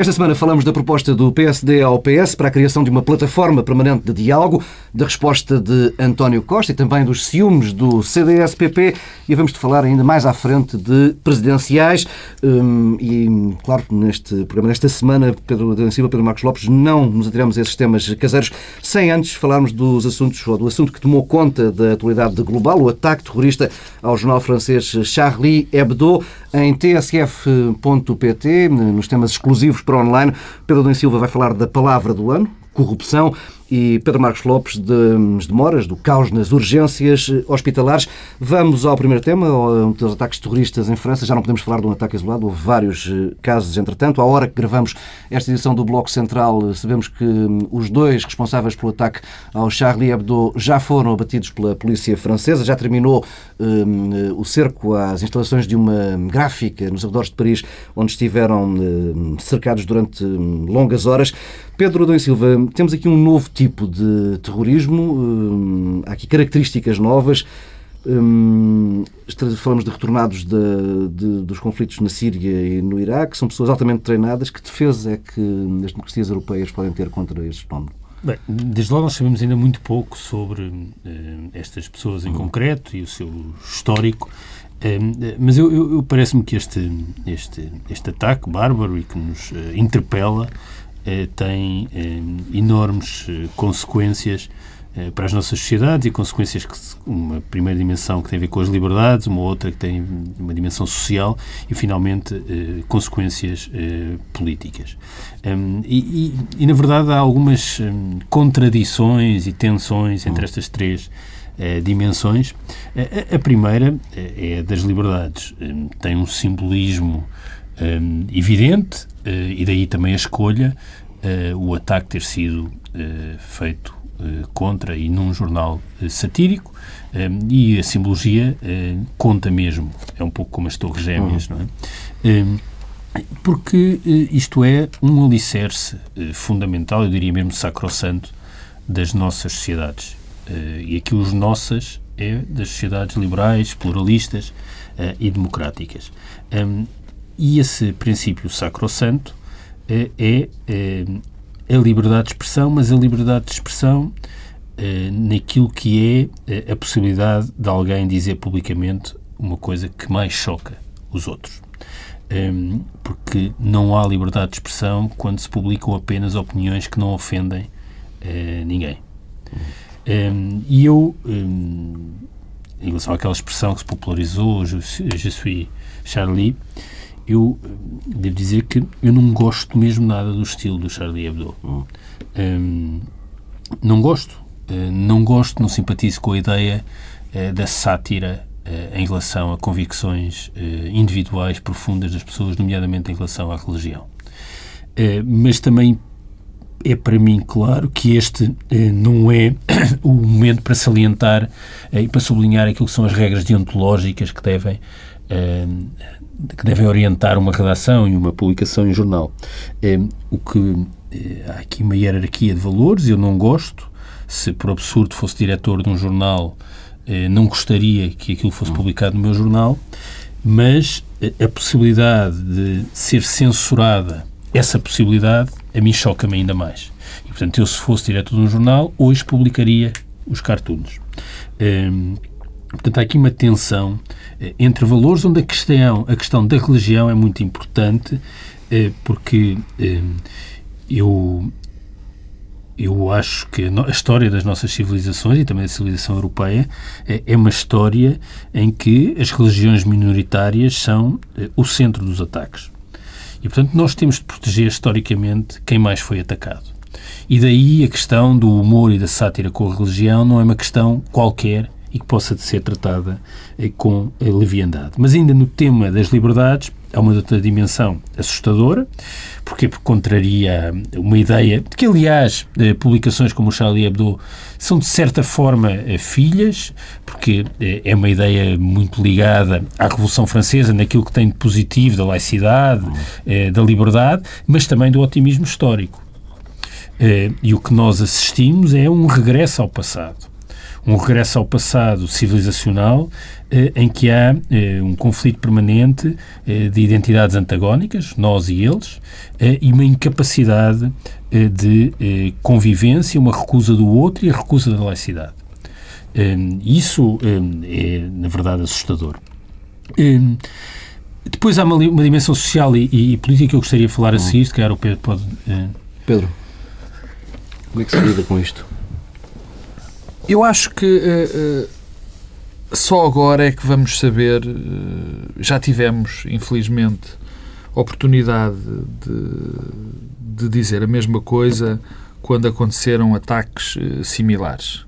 Esta semana falamos da proposta do PSD ao PS para a criação de uma plataforma permanente de diálogo, da resposta de António Costa e também dos ciúmes do CDS-PP e vamos de falar ainda mais à frente de presidenciais. Hum, e, claro, neste programa, nesta semana, Pedro da Silva, Pedro Marcos Lopes, não nos atiramos a esses temas caseiros sem antes falarmos dos assuntos, ou do assunto que tomou conta da atualidade global, o ataque terrorista ao jornal francês Charlie Hebdo em tsf.pt, nos temas exclusivos para online. Pedro Domingos Silva vai falar da palavra do ano, corrupção, e Pedro Marcos Lopes das demoras, do caos nas urgências hospitalares. Vamos ao primeiro tema, dos ataques terroristas em França. Já não podemos falar de um ataque isolado, houve vários eh, casos, entretanto. À hora que gravamos esta edição do Bloco Central, sabemos que hum, os dois responsáveis pelo ataque ao Charlie Hebdo já foram abatidos pela polícia francesa. Já terminou um, o cerco às instalações de uma gráfica nos arredores de Paris, onde estiveram um, cercados durante hum, longas horas. Pedro Adão Silva, temos aqui um novo tipo de terrorismo, hum, há aqui características novas. Hum, falamos de retornados de, de, dos conflitos na Síria e no Iraque, são pessoas altamente treinadas. Que defesa é que as democracias europeias podem ter contra este fenómeno? Bem, desde logo nós sabemos ainda muito pouco sobre uh, estas pessoas em uhum. concreto e o seu histórico, mas eu, eu, eu parece-me que este, este, este ataque bárbaro e que nos uh, interpela eh, tem eh, enormes eh, consequências para as nossas sociedades e consequências que uma primeira dimensão que tem a ver com as liberdades, uma outra que tem uma dimensão social e finalmente consequências políticas. Um, e, e, e, na verdade há algumas um, contradições e tensões entre estas três uh, dimensões. A, a, primeira é a das liberdades. Um, tem um simbolismo evidente, e daí também a escolha, uh, o ataque ter sido uh, feito contra e num jornal satírico, e a simbologia conta mesmo. É um pouco como as Torres Gêmeas, uhum. não é? Um, porque isto é um alicerce fundamental, eu diria mesmo sacrossanto, das nossas sociedades. e aqui os nossas é das sociedades liberais, pluralistas e democráticas. E esse princípio sacrossanto é, é, é, a liberdade de expressão, mas a liberdade de expressão é, naquilo que é, é a possibilidade de alguém dizer publicamente uma coisa que mais choca os outros. Um, porque não há liberdade de expressão quando se publicam apenas opiniões que não ofendem uh, ninguém. Um, e eu, um, em relação àquela expressão que se popularizou, je suis Charlie, eu eh, devo dizer que eu não gosto mesmo nada do estilo do Charlie Hebdo. Um, ehm, não gosto. Uh, não gosto, não simpatizo com a ideia uh, da sátira uh, em relação a convicções individuais profundas das pessoas, nomeadamente em relação à religião. mas também é para mim claro que este não é o momento para salientar e para sublinhar aquilo que são as regras deontológicas que devem que devem orientar uma redação e uma publicação em jornal. É, o que é, há aqui uma hierarquia de valores, eu não gosto. Se por absurdo fosse diretor de um jornal, é, não gostaria que aquilo fosse publicado no meu jornal, mas a possibilidade de ser censurada, essa possibilidade, a mim choca-me ainda mais. E, portanto, eu se fosse diretor de um jornal, hoje publicaria os cartoons. Portanto, há aqui uma tensão entre valores onde a questão, a questão da religião é muito importante, eh, porque eh, eu, eu acho que a história das nossas civilizações e também da civilização europeia é uma história em que as religiões minoritárias são o centro dos ataques. E, portanto, nós temos de proteger historicamente quem mais foi atacado. E daí a questão do humor e da sátira com a religião não é uma questão qualquer e que possa ser tratada eh, com eh, leviandade. Mas ainda no tema das liberdades, há uma outra dimensão assustadora, porque, contraria uma ideia de que, aliás, eh, publicações como o Charlie Hebdo são, de certa forma, filhas, porque é uma ideia muito ligada à Revolução Francesa, naquilo que tem de positivo da laicidade, da liberdade, mas também do otimismo histórico. E o que nós assistimos é um regresso ao passado um regresso ao passado civilizacional eh, em que há eh, um conflito permanente eh, de identidades antagónicas, nós e eles, e uma incapacidade de convivência, uma recusa do outro e a recusa da laicidade. Isso é, na verdade, assustador. Depois há uma, dimensão social e, e, política que eu gostaria de falar a seguir, se calhar o Pedro pode... Pedro, como é que se lida com isto? Eu acho que uh, uh, só agora é que vamos saber. Uh, já tivemos, infelizmente, oportunidade de, de, dizer a mesma coisa quando aconteceram ataques similares.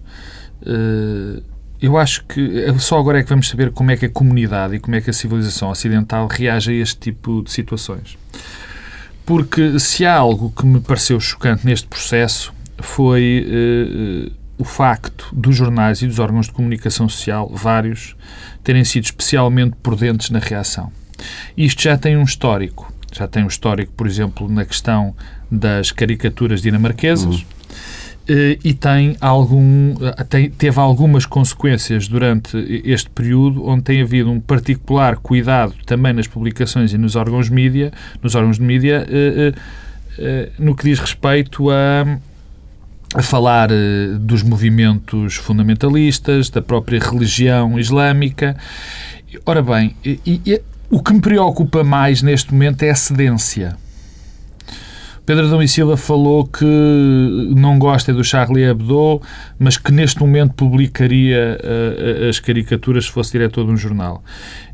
eu acho que só agora é que vamos saber como é que a comunidade e como é que a civilização ocidental reage a este tipo de situações. Porque se há algo que me pareceu chocante neste processo foi o facto dos jornais e dos órgãos de comunicação social, vários, terem sido especialmente prudentes na reação. Isto já tem um histórico. Já tem um histórico, por exemplo, na questão das caricaturas dinamarquesas. Uhum. E tem algum, tem, teve algumas consequências durante este período, onde tem havido um particular cuidado também nas publicações e nos órgãos mídia, nos órgãos de mídia, eh, eh, no que diz respeito a a falar uh, dos movimentos fundamentalistas, da própria religião islâmica. Ora bem, e, e, o que me preocupa mais neste momento é a cedência. Pedro Adão e Silva falou que não gosta do Charlie Hebdo, mas que neste momento publicaria uh, as caricaturas se fosse diretor de um jornal.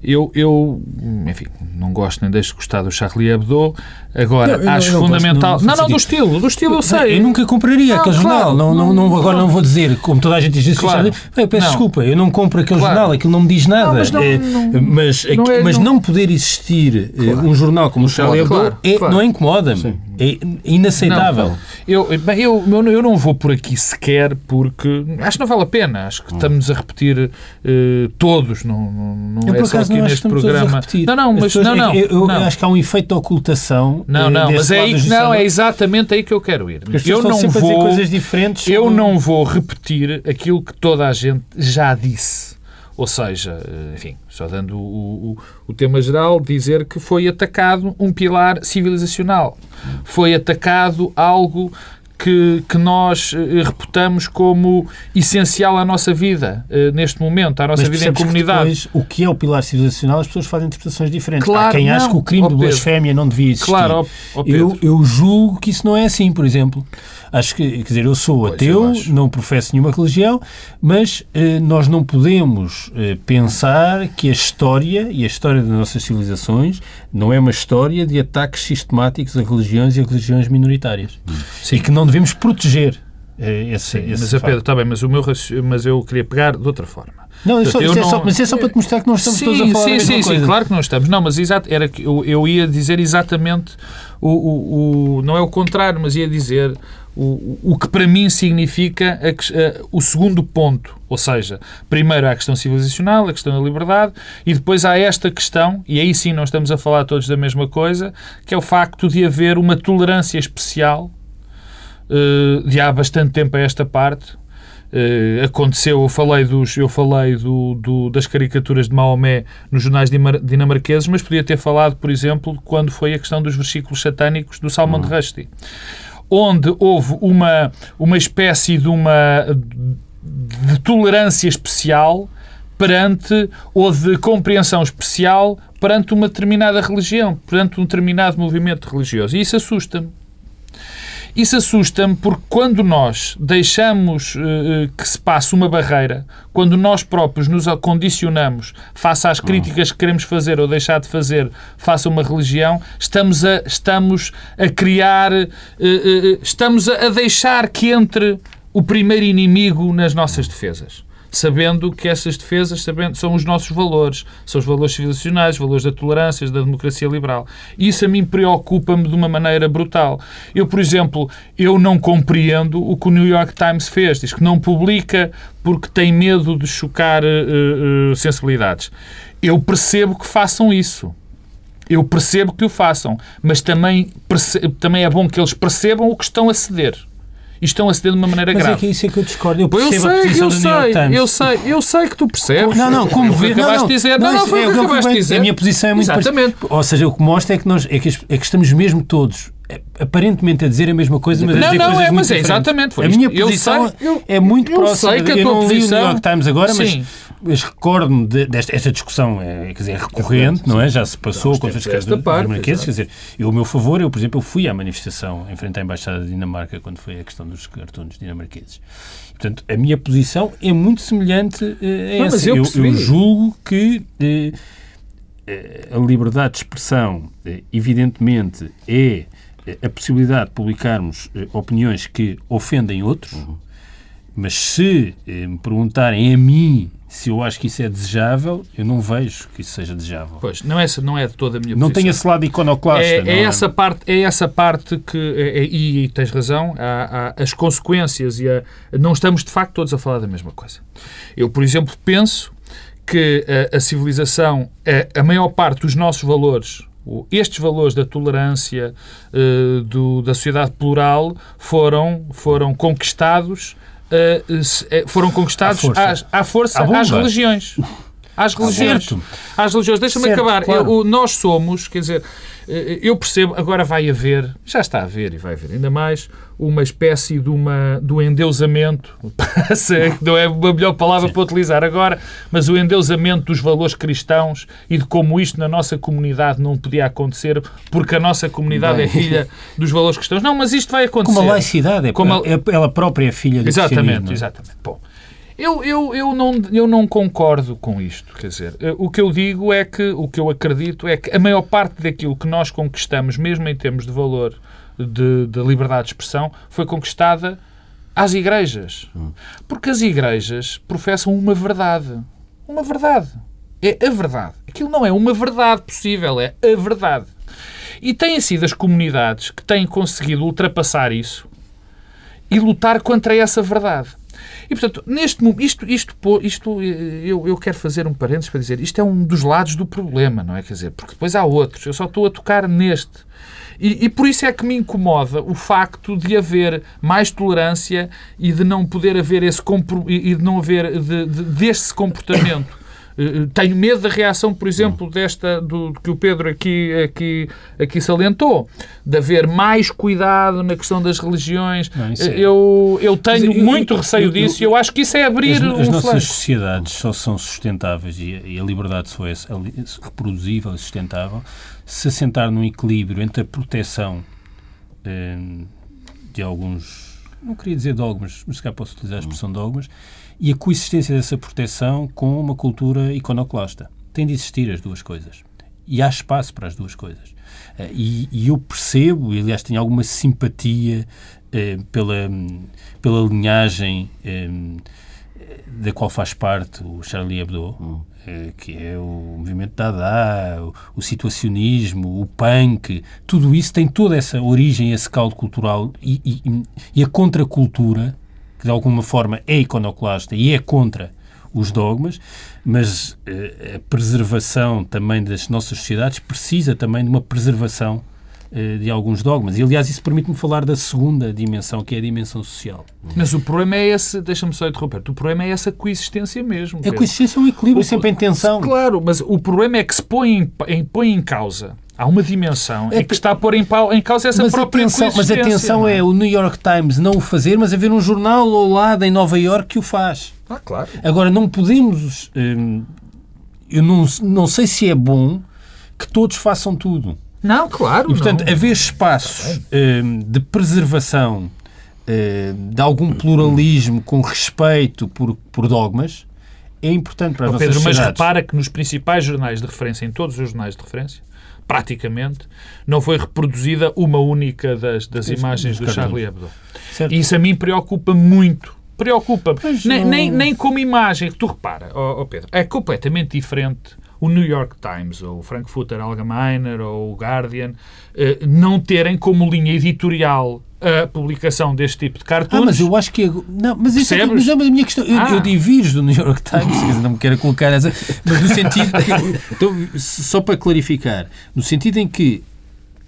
Eu, eu enfim, não gosto nem deixo de gostar do Charlie Hebdo. Agora, não, acho não, fundamental. Não, não, não, do estilo, do estilo eu sei. Eu nunca compraria aquele jornal. Não, não, não, agora não, vou dizer, como toda a gente diz isso, claro. eu peço desculpa, eu não compro aquele claro. jornal, aquilo não me diz nada. mas, não, é, mas, é, mas não, poder existir eh, claro. um jornal como o Charlie Hebdo é, não incomoda-me. É inaceitável. Eu, bem, eu, eu não vou por aqui sequer porque acho que não vale a pena. Acho que estamos a repetir uh, todos. Não, não, não é só aqui não neste programa. Não, não, mas não, não, eu, eu não. acho que há um efeito de ocultação. Não, eh, não, mas é, aí, não, é exatamente aí que eu quero ir. Eu não vou coisas diferentes. Eu como... não vou repetir aquilo que toda a gente já disse. Ou seja, eh, enfim, só dando o, o, o, tema geral, dizer que foi atacado um pilar civilizacional. Foi atacado algo que, que nós uh, reputamos como essencial à nossa vida uh, neste momento, à nossa Mas vida em comunidade. Depois, o que é o pilar civilizacional, as pessoas fazem interpretações diferentes. Claro, Há quem acha que o crime de blasfémia não devia existir. Claro, ó, ó eu, eu julgo que isso não é assim, por exemplo. Acho que, quer dizer, eu sou pois ateu, eu não professo nenhuma religião, mas eh, nós não podemos eh, pensar que a história e a história das nossas civilizações não é uma história de ataques sistemáticos a religiões e a religiões minoritárias. Sim. E que não devemos proteger eh, esse, Sim, esse mas, Pedro, está bem, mas, o meu, mas eu queria pegar de outra forma. Não, Portanto, é não... Só, mas é só para te mostrar que nós estamos sim, todos a falar sim, sim, coisa. Sim, claro que não estamos. Não, mas exato, era que eu, eu ia dizer exatamente o, o, o, não é o contrário, mas ia dizer o, o que para mim significa a, a, o segundo ponto. Ou seja, primeiro há a questão civilizacional, a questão da liberdade, e depois há esta questão, e aí sim nós estamos a falar todos da mesma coisa, que é o facto de haver uma tolerância especial uh, de há bastante tempo a esta parte. Uh, aconteceu, eu falei, dos, eu falei do, do, das caricaturas de Maomé nos jornais dinamarqueses, mas podia ter falado, por exemplo, quando foi a questão dos versículos satânicos do Salman uhum. Rushdie onde houve uma, uma espécie de uma de tolerância especial perante ou de compreensão especial perante uma determinada religião, perante um determinado movimento religioso. E isso assusta-me. Isso assusta-me porque quando nós deixamos uh, que se passe uma barreira, quando nós próprios nos condicionamos face às críticas que queremos fazer ou deixar de fazer face a uma religião, estamos a, estamos a criar, uh, uh, estamos a deixar que entre o primeiro inimigo nas nossas defesas sabendo que essas defesas sabendo, são os nossos valores, são os valores civilizacionais, os valores da tolerância, da democracia liberal. Isso a mim preocupa-me de uma maneira brutal. Eu, por exemplo, eu não compreendo o que o New York Times fez. Diz que não publica porque tem medo de chocar uh, uh, sensibilidades. Eu percebo que façam isso. Eu percebo que o façam, mas também, também é bom que eles percebam o que estão a ceder e estão a ceder de uma maneira Mas grave. é que é isso é que eu discordo. Eu Eu percebo a sei, posição eu sei, eu sei, eu sei que tu percebes. Não, não, como o vê, que não, acabaste não, de dizer. Não, não, foi é o que eu acabaste de dizer. A minha posição é muito Exatamente. parecida. Ou seja, o que mostra é que, nós, é que é que estamos mesmo todos eh, aparentemente a dizer a mesma coisa, mas a Não, dizer não, coisas é, muito mas é diferentes. exatamente, foi A isto. minha Eu posição sei, eu- é muito eu próxima. sei que a eu tua não li o posição- New York Times agora, mas, Sim. mas recordo-me de- desta esta discussão, é, quer dizer, é recorrente, não é? Já se passou com os esta parte, marqueses, quer dizer, eu, o meu favor, eu, por exemplo, eu fui à manifestação em frente à Embaixada da Dinamarca quando foi a questão dos cartões dinamarqueses. Portanto, a minha posição é muito semelhante eh, a Não, essa. eu eu, eu julgo que eh, a liberdade de expressão, eh, evidentemente, é a possibilidade de publicarmos opiniões que ofendem outros, mas se me perguntarem a mim se eu acho que isso é desejável, eu não vejo que isso seja desejável. Pois, não é, não é de toda a minha Não posição. tem esse lado iconoclasta. É, não é essa parte, é essa parte que, é- é- e, e tens razão, há, há as consequências e a, não estamos de facto todos a falar da mesma coisa. Eu, por exemplo, penso que a, a civilização, a, a maior parte dos nossos valores, estes valores da tolerância, eh, do- da sociedade plural, foram, foram conquistados, foram conquistados À força. às- à força às religiões. Às religiões. Certo. Às religiões. Deixa-me acabar. claro. Eu- nós somos, quer dizer, eh, eu percebo, agora vai haver, já está a haver e vai haver ainda mais, uma espécie de, uma, do endeusamento, não é a melhor palavra para utilizar agora, mas o endeusamento dos valores cristãos e de como isto na nossa comunidade não podia acontecer porque a nossa comunidade Bem. é filha dos valores cristãos. Não, mas isto vai acontecer. Como a laicidade, é, Como a- é- ela própria é filha do Exatamente, cristianismo, é? exatamente. Bom, eu, eu, eu, não, eu não concordo com isto. Quer dizer, eh, o que eu digo é que, o que eu acredito é que a maior parte daquilo que nós conquistamos, mesmo em termos de valor de, de liberdade de expressão, foi conquistada às igrejas. Porque as igrejas professam uma verdade. Uma verdade. É a verdade. Aquilo não é uma verdade possível, é a verdade. E têm sido as comunidades que têm conseguido ultrapassar isso e lutar contra essa verdade. E, portanto, neste momento, isto, isto, isto eh, eu, eu quero fazer um parênteses para dizer, isto é um dos lados do problema, não é? Quer dizer, porque depois há outros, eu só estou a tocar neste. E, e por isso é que me incomoda o facto de haver mais tolerância e de não poder haver esse e de não haver de, de, desse comportamento. Eh, Tenho medo da reação, por exemplo, desta do que o Pedro aqui, aqui, aqui salientou, de haver mais cuidado na questão das religiões. Não, isso é- Eu, eu tenho eu- muito eu- receio eu- disso e eu- acho que isso é abrir As, um as nossas flanco. sociedades só são sustentáveis e a, e a liberdade só é reproduzível e sustentável se assentar num equilíbrio entre a proteção eh, de alguns, não queria dizer dogmas, mas se calhar posso utilizar a expressão dogmas, e a coexistência dessa proteção com uma cultura iconoclasta. Tem de existir as duas coisas. E há espaço para as duas coisas. Eh, E, e eu percebo, e aliás tenho alguma simpatia eh, pela, pela linhagem eh, da qual faz parte o Charlie Hebdo, eh, que é o movimento Dada, o, o situacionismo, o punk, tudo isso tem toda essa origem, esse caldo cultural e, e- e a contracultura, que de alguma forma é iconoclasta e é contra os dogmas, mas eh, a preservação também das nossas sociedades precisa também de uma preservação eh, de alguns dogmas. E, aliás, isso permite-me falar da segunda dimensão, que é a dimensão social. Mas o problema é esse, deixa-me só interromper, o problema é essa coexistência mesmo. A coexistência é um equilíbrio O- sempre em tensão. Claro, mas o problema é que se põe em- põe em causa, há uma dimensão É em que- está a pôr em, pau- em causa essa Mas própria atenção, mas atenção não é o New York Times não o fazer, mas haver um jornal ao lado em Nova York que o faz. Ah, claro. Agora, não podemos. hum, eu não, não sei se é bom que todos façam tudo. Não, claro. E, portanto, não. haver espaços hum, de preservação hum, de algum pluralismo com respeito por, por dogmas é importante para as Ó, nossas Pedro, mas repara que nos principais jornais de referência, em todos os jornais de referência, praticamente, não foi reproduzida uma única das, das imagens do. Charlie Hebdo. Certo? E isso a mim preocupa muito. Preocupa-me. Nem, nem, nem como imagem. Tu repara, ó ó Pedro, é completamente diferente o New York Times, ou o Frankfurter Allgemeiner, ou o Guardian, eh, não terem como linha editorial a publicação deste tipo de cartoons. Ah, mas eu acho que. Não, mas isso é, mas é a minha questão. Eu, Ah. eu divirjo do New York Times, quer dizer, não me quero colocar essa. Mas no sentido. então, só para clarificar, no sentido em que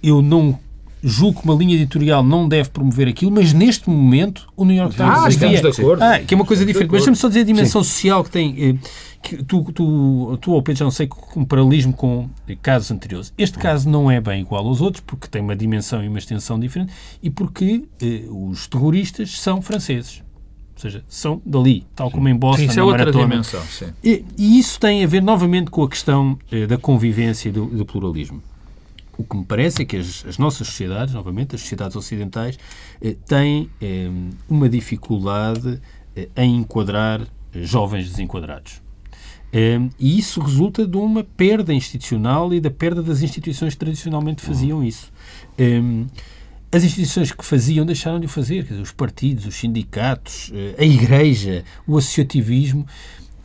eu não julgo que uma linha editorial não deve promover aquilo, mas neste momento o New York Times Ah, estamos de acordo. Ah, que é uma coisa Estamos diferente. Mas deixa-me só dizer a dimensão social que tem. eh, Que tu, tu, tu, ou Pedro, já não sei, com paralelismo com eh, casos anteriores. Este caso não é bem igual aos outros, porque tem uma dimensão e uma extensão diferente, e porque eh, os terroristas são franceses. Ou seja, são dali, tal como em Boston, Sim, isso é na outra maratona. dimensão. Sim. E, e isso tem a ver novamente com a questão eh, da convivência e do, do pluralismo. O que me parece é que as, as nossas sociedades, novamente, as sociedades ocidentais, eh, têm eh, uma dificuldade eh, em enquadrar eh, jovens desenquadrados. Eh, e isso resulta de uma perda institucional e da perda das instituições que tradicionalmente faziam isso. Eh, as instituições que faziam deixaram de o fazer, dizer, os partidos, os sindicatos, a igreja, o associativismo,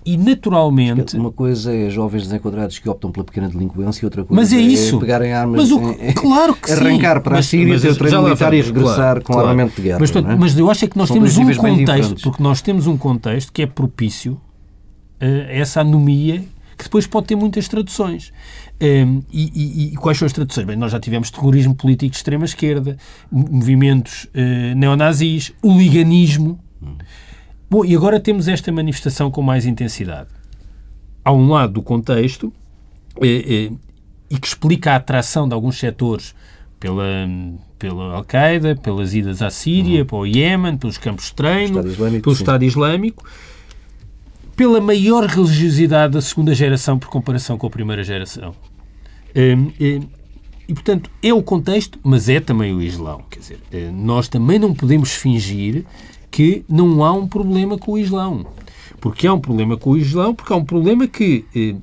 e naturalmente. Uma coisa é jovens desenquadrados que optam pela pequena delinquência e outra coisa Mas é isso. pegarem armas, Mas o- é- é claro que sim. arrancar para Mas- a Síria, ter o treino militar e regressar claro, com claro. armamento de guerra. Mas, portanto, não é? mas eu acho é que nós São temos um contexto, porque nós temos um contexto que é propício a essa anomia que depois pode ter muitas traduções. Um, e, e- e quais são as traduções? Bem, nós já tivemos terrorismo político de extrema-esquerda, mo- movimentos eh, neonazis, hooliganismo. Bom, e agora temos esta manifestação com mais intensidade. Há um lado do contexto eh, eh, e que explica a atração de alguns setores pela, pela Al-Qaeda, pelas idas à Síria, para o Iémen, pelos campos de treino, Estado Islâmico, pelo sim. Estado Islâmico, pela maior religiosidade da segunda geração por comparação com a primeira geração. Hum, hum, e, portanto, é o contexto, mas é também o Islão. Quer dizer, eh, nós também não podemos fingir que não há um problema com o Islão. Porque há um problema com o Islão, porque há um problema que, eh,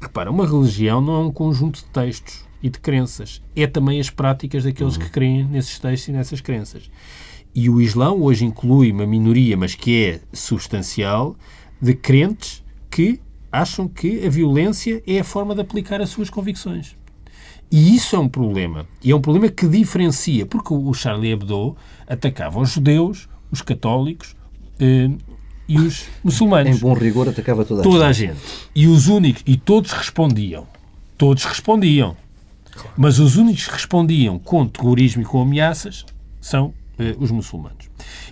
repara, uma religião não é um conjunto de textos e de crenças. É também as práticas daqueles que creem nesses textos e nessas crenças. E o Islão hoje inclui uma minoria, mas que é substancial, de crentes que acham que a violência é a forma de aplicar as suas convicções. E isso é um problema. E é um problema que diferencia, porque o Charlie Hebdo atacava os judeus, os católicos eh, e os muçulmanos. Em bom rigor, atacava toda a Toda a gente. gente. E os únicos, e todos respondiam. Todos respondiam. Mas os únicos que respondiam com terrorismo e com ameaças são eh, os muçulmanos.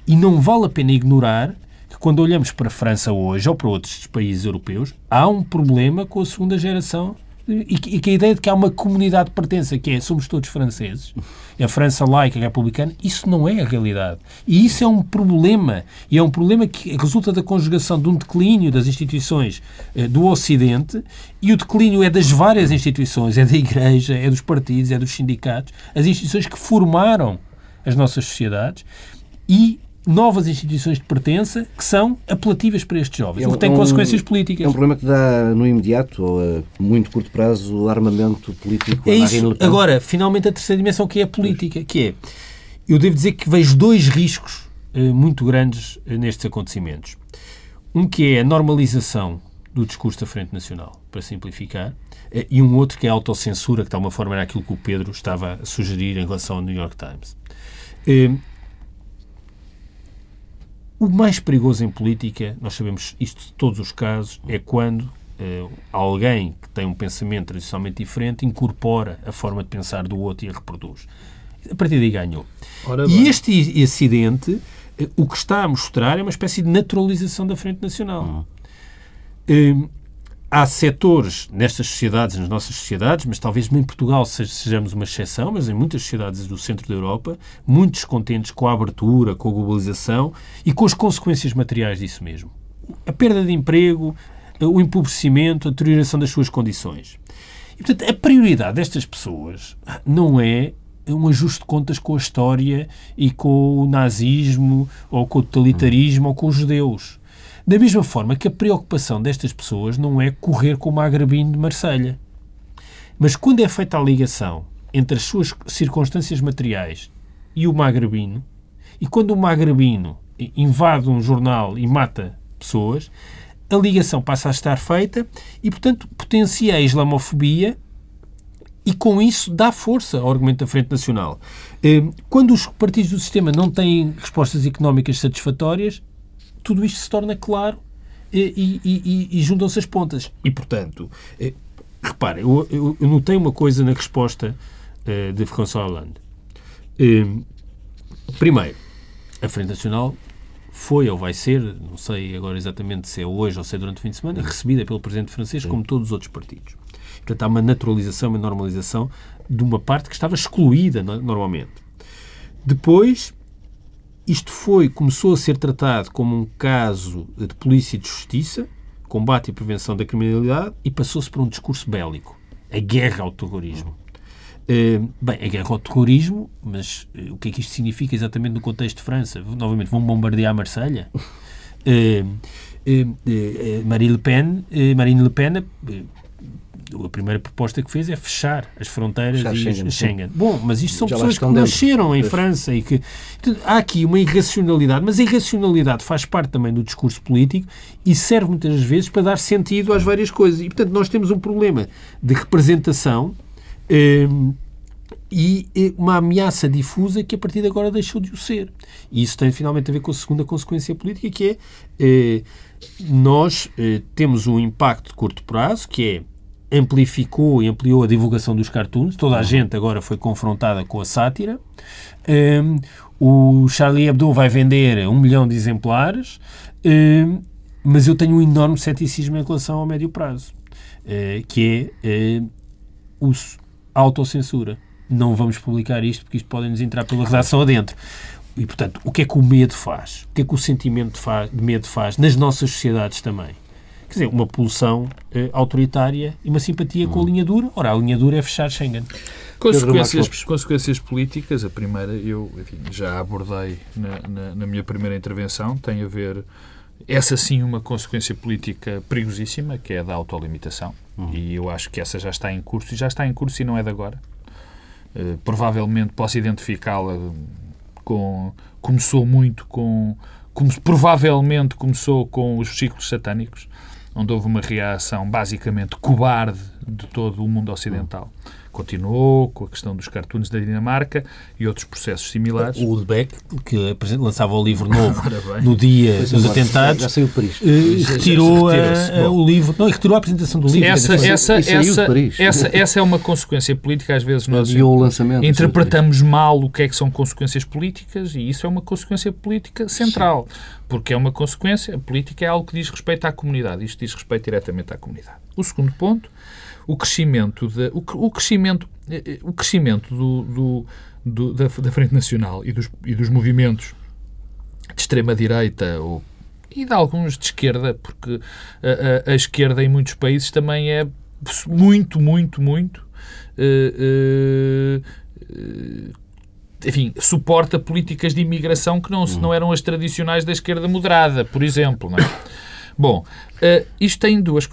E não vale a pena ignorar que quando olhamos para a França hoje ou para outros países europeus, há um problema com a segunda geração e que, e que a ideia de que há uma comunidade de pertença, que é somos todos franceses, a França laica, republicana, isso não é a realidade. E isso é um problema. E é um problema que resulta da conjugação de um declínio das instituições eh, do Ocidente e o declínio é das várias instituições, é da Igreja, é dos partidos, é dos sindicatos, as instituições que formaram as nossas sociedades e novas instituições de pertença que são apelativas para estes jovens, É o que tem consequências políticas. É um problema que dá no imediato ou a muito curto prazo armamento político É isso. Agora, finalmente, a terceira dimensão que é a política, que é, eu devo dizer que vejo dois riscos eh, muito grandes eh, nestes acontecimentos. Um que é a normalização do discurso da Frente Nacional, para simplificar, eh, e um outro que é a autocensura, que de alguma forma era aquilo que o Pedro estava a sugerir em relação ao New York Times. O mais perigoso em política, nós sabemos isto de todos os casos, é quando eh, alguém que tem um pensamento tradicionalmente diferente incorpora a forma de pensar do outro e a reproduz. A partir daí ganhou. Ora E bem. este acidente, eh, o que está a mostrar é uma espécie de naturalização da Frente Nacional. Hum, há setores nestas sociedades, nas nossas sociedades, mas talvez em Portugal seja- sejamos uma exceção, mas em muitas sociedades do centro da Europa, muito descontentes com a abertura, com a globalização e com as consequências materiais disso mesmo. A perda de emprego, o empobrecimento, a deterioração das suas condições. E, portanto, a prioridade destas pessoas não é um ajuste de contas com a história e com o nazismo, ou com o totalitarismo, ou com os judeus. Da mesma forma que a preocupação destas pessoas não é correr com o Magrebino de Marselha. Mas quando é feita a ligação entre as suas circunstâncias materiais e o Magrebino, e quando o Magrebino invade um jornal e mata pessoas, a ligação passa a estar feita e, portanto, potencia a islamofobia e com isso dá força ao argumento da Frente Nacional. Eh, Quando os partidos do sistema não têm respostas económicas satisfatórias, tudo isto se torna claro e, e- e- e juntam-se as pontas. E, portanto, eh, repare, eu, eu- eu notei uma coisa na resposta eh, de François Hollande. Hum, primeiro, a Frente Nacional foi ou vai ser, não sei agora exatamente se é hoje ou se é durante o fim de semana, recebida pelo presidente francês como todos os outros partidos. Portanto, há uma naturalização, uma normalização de uma parte que estava excluída normalmente. Depois, isto foi, começou a ser tratado como um caso de polícia e de justiça, combate e prevenção da criminalidade, e passou-se para um discurso bélico. A guerra ao terrorismo. Uh, bem, a guerra ao terrorismo, mas uh, o que é que isto significa exatamente no contexto de França? Novamente, vão bombardear Marselha? Uh, Marine Le Pen, Marine Le Pen a primeira proposta que fez é fechar as fronteiras fechar e Schengen. Schengen. Bom, mas isto são Já pessoas que dentro. nasceram em pois. França e que há aqui uma irracionalidade, mas a irracionalidade faz parte também do discurso político e serve muitas vezes para dar sentido às várias coisas. E portanto nós temos um problema de representação hum, e uma ameaça difusa que a partir de agora deixou de o ser. E isso tem finalmente a ver com a segunda consequência política, que é eh, nós eh, temos um impacto de curto prazo, que é amplificou e ampliou a divulgação dos cartoons. Toda a uhum. gente agora foi confrontada com a sátira. Um, o Charlie Hebdo vai vender um milhão de exemplares, um, mas eu tenho um enorme ceticismo em relação ao médio prazo, uh, que é uh, o autocensura. Não vamos publicar isto porque isto pode nos entrar pela redação adentro. E, portanto, o que é que o medo faz? O que é que o sentimento de medo faz nas nossas sociedades também? Quer dizer, uma pulsão eh, autoritária e uma simpatia hum. com a linha dura. Ora, a linha dura é fechar Schengen. Consequências, consequências políticas, a primeira eu enfim, já abordei na, na, na, minha primeira intervenção, tem a ver, essa sim, uma consequência política perigosíssima, que é a da autolimitação. Hum. E eu acho que essa já está em curso, e já está em curso e não é de agora. Uh, provavelmente posso identificá-la com. Começou muito com. Como, provavelmente começou com os ciclos satânicos onde houve uma reação basicamente cobarde de todo o mundo ocidental. Continuou com a questão dos cartoons da Dinamarca e outros processos similares. O Udbeck, que lançava o livro novo no dia dos atentados, já saiu de Paris. Uh, retirou a, o livro. Não, retirou a apresentação do livro. Essa, essa, essa, essa, essa é uma consequência política. Às vezes nós interpretamos mal o que é que são consequências políticas e isso é uma consequência política central. Sim. Porque é uma consequência, a política é algo que diz respeito à comunidade. Isto diz respeito diretamente à comunidade. O segundo ponto o crescimento, de, o, o crescimento, eh, eh, o crescimento do, do, do da, da, Frente Nacional e dos, e dos movimentos de extrema-direita ou e de alguns de esquerda, porque a, a, a, esquerda em muitos países também é muito, muito, muito. Uh, uh, enfim, suporta políticas de imigração que não, não eram as tradicionais da esquerda moderada, por exemplo. Não é? Bom, uh, isto tem duas,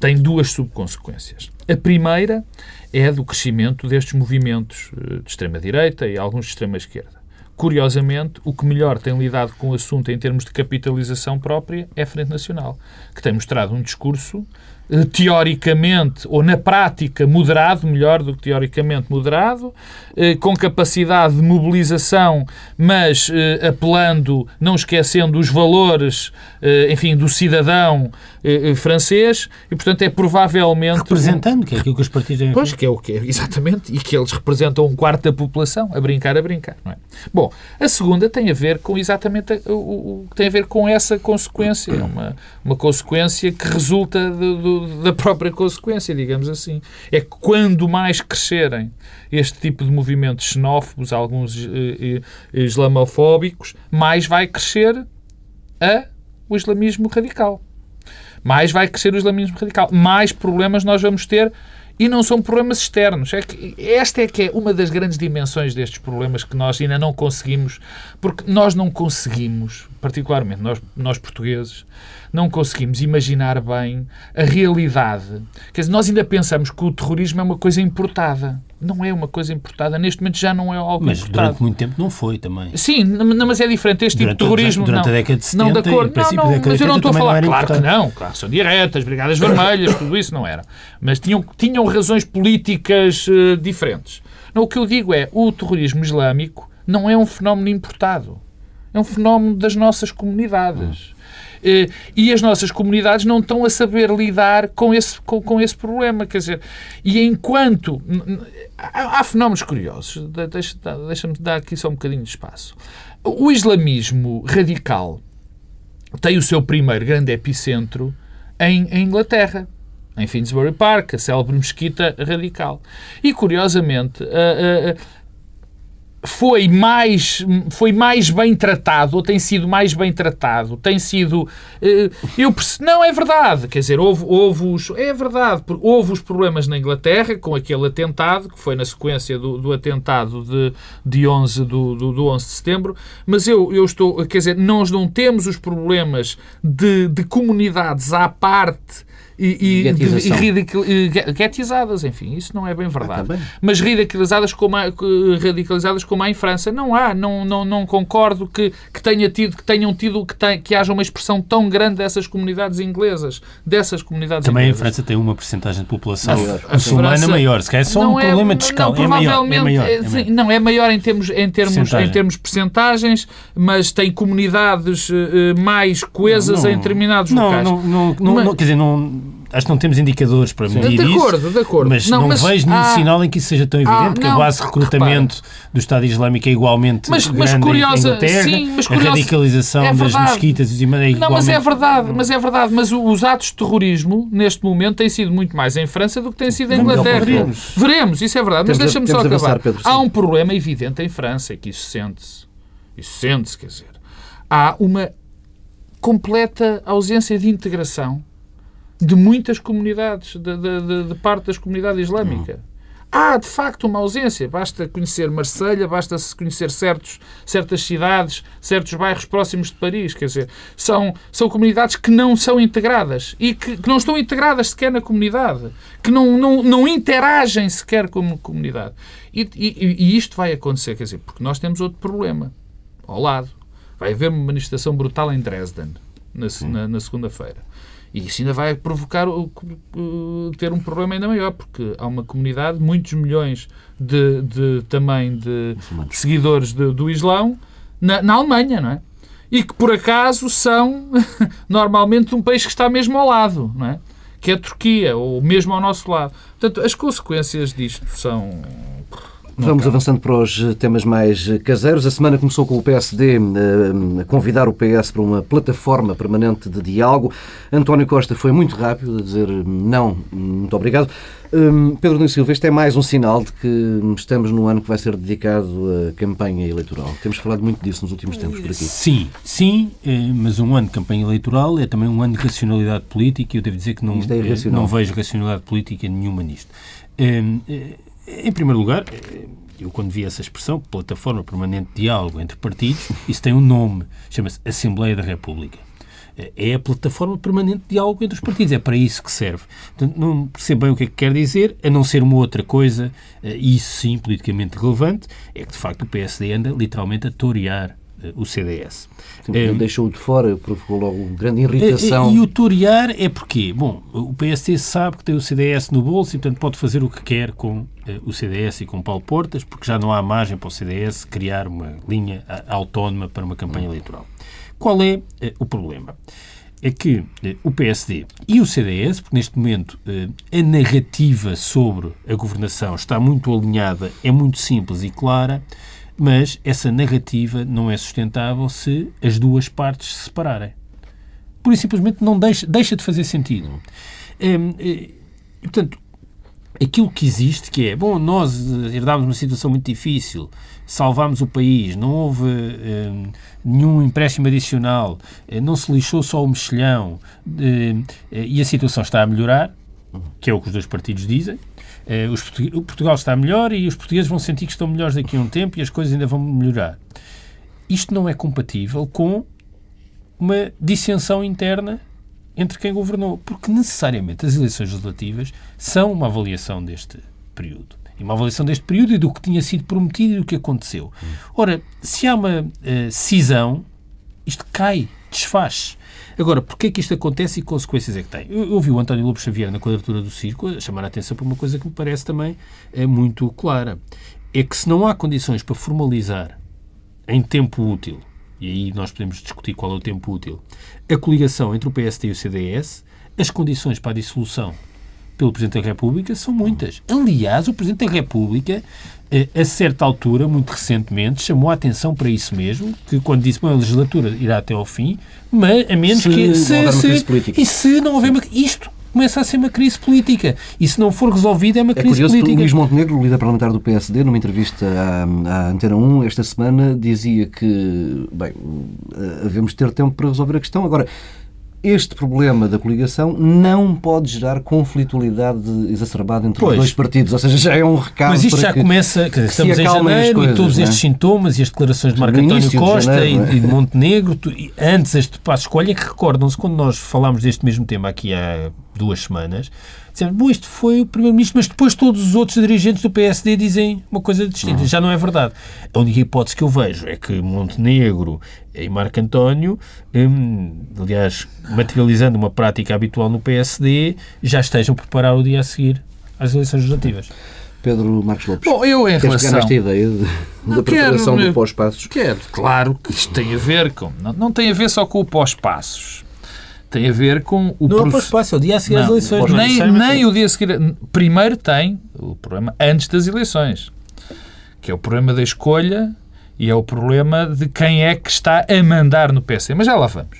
tem duas subconsequências. A primeira é do crescimento destes movimentos uh, de extrema-direita e alguns de extrema-esquerda. Curiosamente, o que melhor tem lidado com o assunto em termos de capitalização própria é a Frente Nacional, que tem mostrado um discurso eh, teoricamente, ou na prática, moderado, melhor do que teoricamente moderado, eh, com capacidade de mobilização, mas eh, apelando, não esquecendo os valores, enfim, do cidadão francês, e portanto é provavelmente... Representando, que é aquilo que os partidos... Pois, que é o que é, exatamente, e que eles representam um quarto da população, a brincar, a brincar, não é? Bom, a segunda tem a ver com exatamente o, o tem a ver com essa consequência, é uma, uma consequência que resulta do da própria consequência, digamos assim. É que quando mais crescerem este tipo de movimentos xenófobos, alguns eh, eh, islamofóbicos, mais vai crescer a, o islamismo radical. Mais vai crescer o islamismo radical. Mais problemas nós vamos ter e não são problemas externos. É que esta é que é uma das grandes dimensões destes problemas que nós ainda não conseguimos, porque nós não conseguimos, particularmente nós, nós portugueses, não conseguimos imaginar bem a realidade. Quer dizer, nós ainda pensamos que o terrorismo é uma coisa importada. Não é uma coisa importada. Neste momento já não é algo mas importado. durante muito tempo não foi também. Sim, não, mas é diferente. Este durante tipo de terrorismo... Durante não, a década de 70 não, da cor, não, não, da mas eu não estou a falar... Claro que não. Claro, são diretas, brigadas vermelhas, tudo isso não era. Mas tinham, tinham razões políticas uh, diferentes. Não, o que eu digo é, o terrorismo islâmico não é um fenómeno importado. É um fenómeno das nossas comunidades. Eh, e as nossas comunidades não estão a saber lidar com esse, com, com esse problema. Quer dizer, e enquanto. Há, fenómenos curiosos. Deixa-me deixa dar aqui só um bocadinho de espaço. O islamismo radical tem o seu primeiro grande epicentro em, em Inglaterra em Finsbury Park, a célebre mesquita radical. E, curiosamente, foi mais, foi mais bem tratado, ou tem sido mais bem tratado, tem sido... Eh, eu Não, é verdade, quer dizer, houve, houve os... É verdade, houve os problemas na Inglaterra com aquele atentado, que foi na sequência do, do atentado de, de 11, do, do, do 11 de setembro, mas eu, eu estou... Quer dizer, nós não temos os problemas de, de comunidades à parte e, e, getizadas, enfim, isso não é bem verdade. Ah, Mas radicalizadas como há, radicalizadas como há em França, não há, não, não, não concordo que, que, tenha tido, que tenham tido, que, tem, que haja uma expressão tão grande dessas comunidades inglesas, dessas comunidades Também inglesas. a França tem uma porcentagem de população muçulmana maior, se calhar é só um é, problema de escala, não, é, maior, é, maior, é maior. Não, é maior em termos, em termos, em termos percentagens, mas tem comunidades uh, mais coesas não, não, em determinados não, locais. Não, não, não, mas, não, quer dizer, não acho que não temos indicadores para medir de acordo, isso. De acordo, mas não, não mas, vejo nenhum ah, sinal em que isso seja tão evidente, ah, que a base de recrutamento repara. do Estado Islâmico é igualmente mas, grande mas curiosa, em Inglaterra, sim, mas curiosa, a radicalização é das mesquitas é igualmente... Não, mas é verdade, mas é verdade, mas os atos de terrorismo, neste momento, têm sido muito mais em França do que têm sido em Inglaterra. Veremos. Veremos, isso é verdade, temos mas deixa-me só acabar. Pedro, Há um problema evidente em França, que isso sente-se. Isso sente-se, quer dizer. Há uma completa ausência de integração de muitas comunidades, de, de, de parte das comunidades islâmica. Há, de facto, uma ausência. Basta conhecer Marselha, basta conhecer certos, certas cidades, certos bairros próximos de Paris. Quer dizer, são, são comunidades que não são integradas e que, que não estão integradas sequer na comunidade, que não, não, não interagem sequer como comunidade. E, e, e isto vai acontecer, quer dizer, porque nós temos outro problema ao lado. Vai haver uma manifestação brutal em Dresden na, na, na segunda-feira. E isso ainda vai provocar ter um problema ainda maior, porque há uma comunidade, muitos milhões de, de também de, de seguidores de, do Islão na, na Alemanha, não é? E que por acaso são normalmente um país que está mesmo ao lado, não é? Que é a Turquia, ou mesmo ao nosso lado. Portanto, as consequências disto são Vamos avançando para os temas mais caseiros. A semana começou com o PSD eh, a convidar o PS para uma plataforma permanente de diálogo. António Costa foi muito rápido a dizer não, muito obrigado. Hum, Pedro Nunes Silva, este é mais um sinal de que estamos num ano que vai ser dedicado à campanha eleitoral. Temos falado muito disso nos últimos tempos por aqui. Sim, sim, eh, mas um ano de campanha eleitoral é também um ano de racionalidade política e eu devo dizer que não, é não vejo racionalidade política nenhuma nisto. Em primeiro lugar, eu quando vi essa expressão, plataforma permanente de diálogo entre partidos, isso tem um nome, chama-se Assembleia da República. É a plataforma permanente de diálogo entre os partidos, é para isso que serve. Portanto, não percebo bem o que é que quer dizer, a não ser uma outra coisa, eh, isso sim, politicamente relevante, é que de facto o PSD anda literalmente a torear o CDS. Sim, é, deixou-o de fora, provocou logo grande irritação. E, o torear é porque, bom, o PSD sabe que tem o CDS no bolso e, portanto, pode fazer o que quer com eh, o CDS e com Paulo Portas, porque já não há margem para o CDS criar uma linha autónoma para uma campanha eleitoral. Qual é o problema? É que o PSD e o CDS, porque neste momento a narrativa sobre a governação está muito alinhada, é muito simples e clara, mas essa narrativa não é sustentável se as duas partes se separarem. Por isso simplesmente não deixa, deixa de fazer sentido. Hum, e, portanto, aquilo que existe, que é, bom, nós herdámos uma situação muito difícil, salvámos o país, não houve hum, nenhum empréstimo adicional, eh, não se lixou só o mexilhão hum, e a situação está a melhorar, que é o que os dois partidos dizem, eh, os, o Portugal está melhor e os portugueses vão sentir que estão melhores daqui a um tempo e as coisas ainda vão melhorar. Isto não é compatível com uma dissensão interna entre quem governou, porque necessariamente as eleições legislativas são uma avaliação deste período. E uma avaliação deste período e do que tinha sido prometido e do que aconteceu. Ora, se há uma uh, cisão, isto cai, desfaz. Agora, porquê é que isto acontece e que consequências é que tem? Eu ouvi o António Lobo Xavier na quadratura do circo a chamar a atenção para uma coisa que me parece também é muito clara. É que se não há condições para formalizar em tempo útil e aí nós podemos discutir qual é o tempo útil, a coligação entre o PSD e o CDS, as condições para a dissolução pelo Presidente da República são muitas. Aliás, o Presidente da República, a certa altura, muito recentemente, chamou a atenção para isso mesmo, que quando disse que a legislatura irá até ao fim, mas a menos Se que... não houver uma crise política. E se não houver uma... Isto começa a ser uma crise política. E se não for resolvido, é uma É crise curioso que o política. Luís Montenegro, líder parlamentar do PSD, numa entrevista à, à Antena 1 esta semana, dizia que, bem, eh, havemos de ter tempo para resolver a questão. Agora, este problema da coligação não pode gerar conflitualidade exacerbada entre Pois. os dois partidos. Ou seja, já é um recado Mas isto já que começa, dizer, se estamos em janeiro coisas, e todos é? estes sintomas e as declarações de Marco António início de Costa janeiro, é? e, e de Montenegro, tu- e antes este passo escolha, que recordam-se quando nós falámos deste mesmo tema aqui há duas semanas, dizemos, bom, este foi o Primeiro-Ministro, mas depois todos os outros dirigentes do PSD dizem uma coisa distinta. Já não é verdade. A única hipótese que eu vejo é que Montenegro e Marco António, hum, aliás, materializando uma prática habitual no PSD, já estejam a preparar o dia a seguir às eleições legislativas. Pedro Marcos Lopes. Bom, eu em Queres relação... nesta ideia de- Não da preparação quero, do pós-passos? Quero, claro que isto tem a ver com... Não, não tem a ver só com o pós-passos. Tem a ver com o Não é proce- para espaço, é o dia a seguir às Não, eleições. não é nem, necessariamente- nem o dia a seguir. Primeiro tem o problema antes das eleições, que é o problema da escolha e é o problema de quem é que está a mandar no PC. Mas já lá vamos.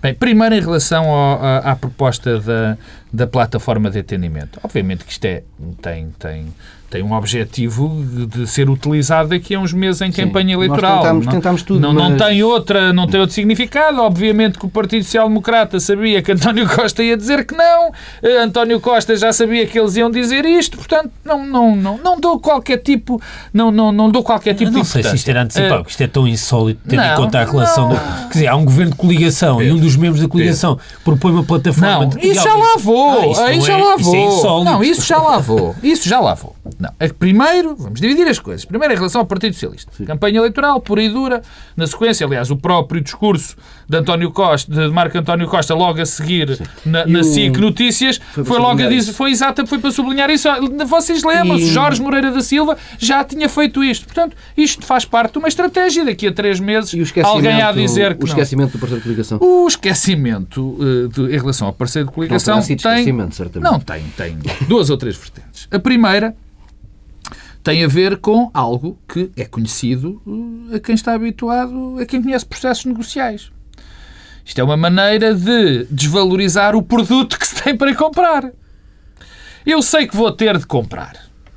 Bem, primeiro em relação ao- à, à proposta da, da plataforma de atendimento. Obviamente que isto é, tem, tem, tem um objetivo de, ser utilizado daqui a uns meses em Sim. campanha Nós eleitoral. tentámos- não, tentámos tudo, não, não mas- tem outra, não tem outro significado. Obviamente que o Partido Social Democrata sabia que António Costa ia dizer que não. Eh, António Costa já sabia que eles iam dizer isto. Portanto, não, não, não, não dou qualquer tipo, não, não, não dou qualquer tipo não de sei se isto era antecipado, porque isto é tão insólito, tendo em não, conta a relação. não. Do, quer dizer, há um governo de coligação e um dos membros da coligação propõe uma plataforma. Não, de isso já lá vou. Ah, isso aí já é- lá isso é não, isso já lá vou. Isso já lá vou. Não. É Primeiro, vamos dividir as coisas. Primeiro, em relação ao Partido Socialista. Campanha eleitoral, pura e dura. Na sequência, aliás, o próprio discurso de António Costa, de Marco António Costa, logo a seguir na, na o- SIC Notícias, Foi foi, logo a dizer, foi exata, foi para sublinhar isso. Vocês lembram-se, E- Jorge Moreira da Silva já tinha feito isto. Portanto, isto faz parte de uma estratégia. Daqui a três meses, alguém há a dizer que o não. esquecimento do Partido de Coligação? O esquecimento eh, de- em relação ao parceiro de coligação sido tem, certamente. não tem, tem duas ou três vertentes. A primeira tem a ver com algo que é conhecido eh, a quem está habituado, a quem conhece processos negociais. Isto é uma maneira de desvalorizar o produto que se tem para comprar. Eu sei que vou ter de comprar.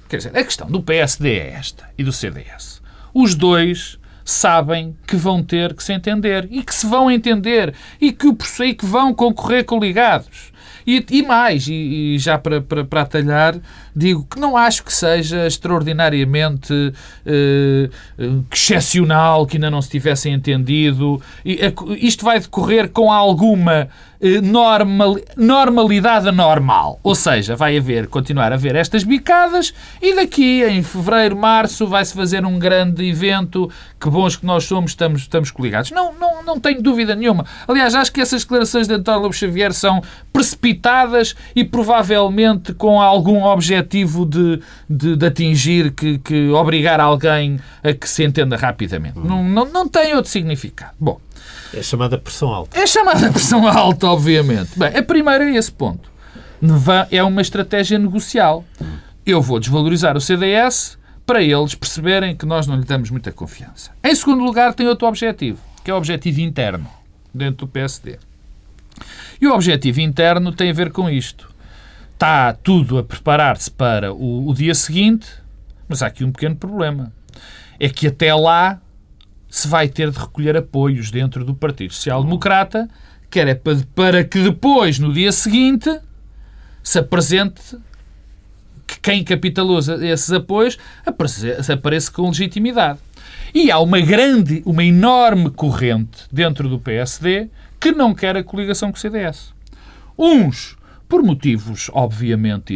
Quer dizer, a questão do PSD é esta e do CDS. Os dois sabem que vão ter que se entender e que se vão entender e que, o e que vão concorrer coligados. E, e mais, e, e já para, para, para atalhar, digo que não acho que seja extraordinariamente eh, eh, excepcional que ainda não se tivessem entendido. E, a- isto vai decorrer com alguma eh, normal, normalidade normal. Ou seja, vai haver, continuar a haver estas bicadas e daqui em fevereiro, março, vai-se fazer um grande evento. Que bons que nós somos, estamos, estamos coligados. Não, não, não tenho dúvida nenhuma. Aliás, acho que essas declarações de António Xavier são precipitadas e provavelmente com algum objetivo de, de, de atingir, que, que obrigar alguém a que se entenda rapidamente. Não, não, não tem outro significado. Bom, É chamada pressão alta. é chamada pressão alta, obviamente. Bem, a primeira é esse ponto. É uma estratégia negocial. Eu vou desvalorizar o CDS para eles perceberem que nós não lhe damos muita confiança. Em segundo lugar, tem outro objetivo, que é o objetivo interno, dentro do PSD. E o objetivo interno tem a ver com isto. Está tudo a preparar-se para o, o dia seguinte, mas há aqui um pequeno problema. É que até lá se vai ter de recolher apoios dentro do Partido Social Democrata, que era para, que depois, no dia seguinte, se apresente que quem capitaliza esses apoios apareça com legitimidade. E há uma grande, uma enorme corrente dentro do PSD que não quer a coligação com o CDS. Uns por motivos, obviamente,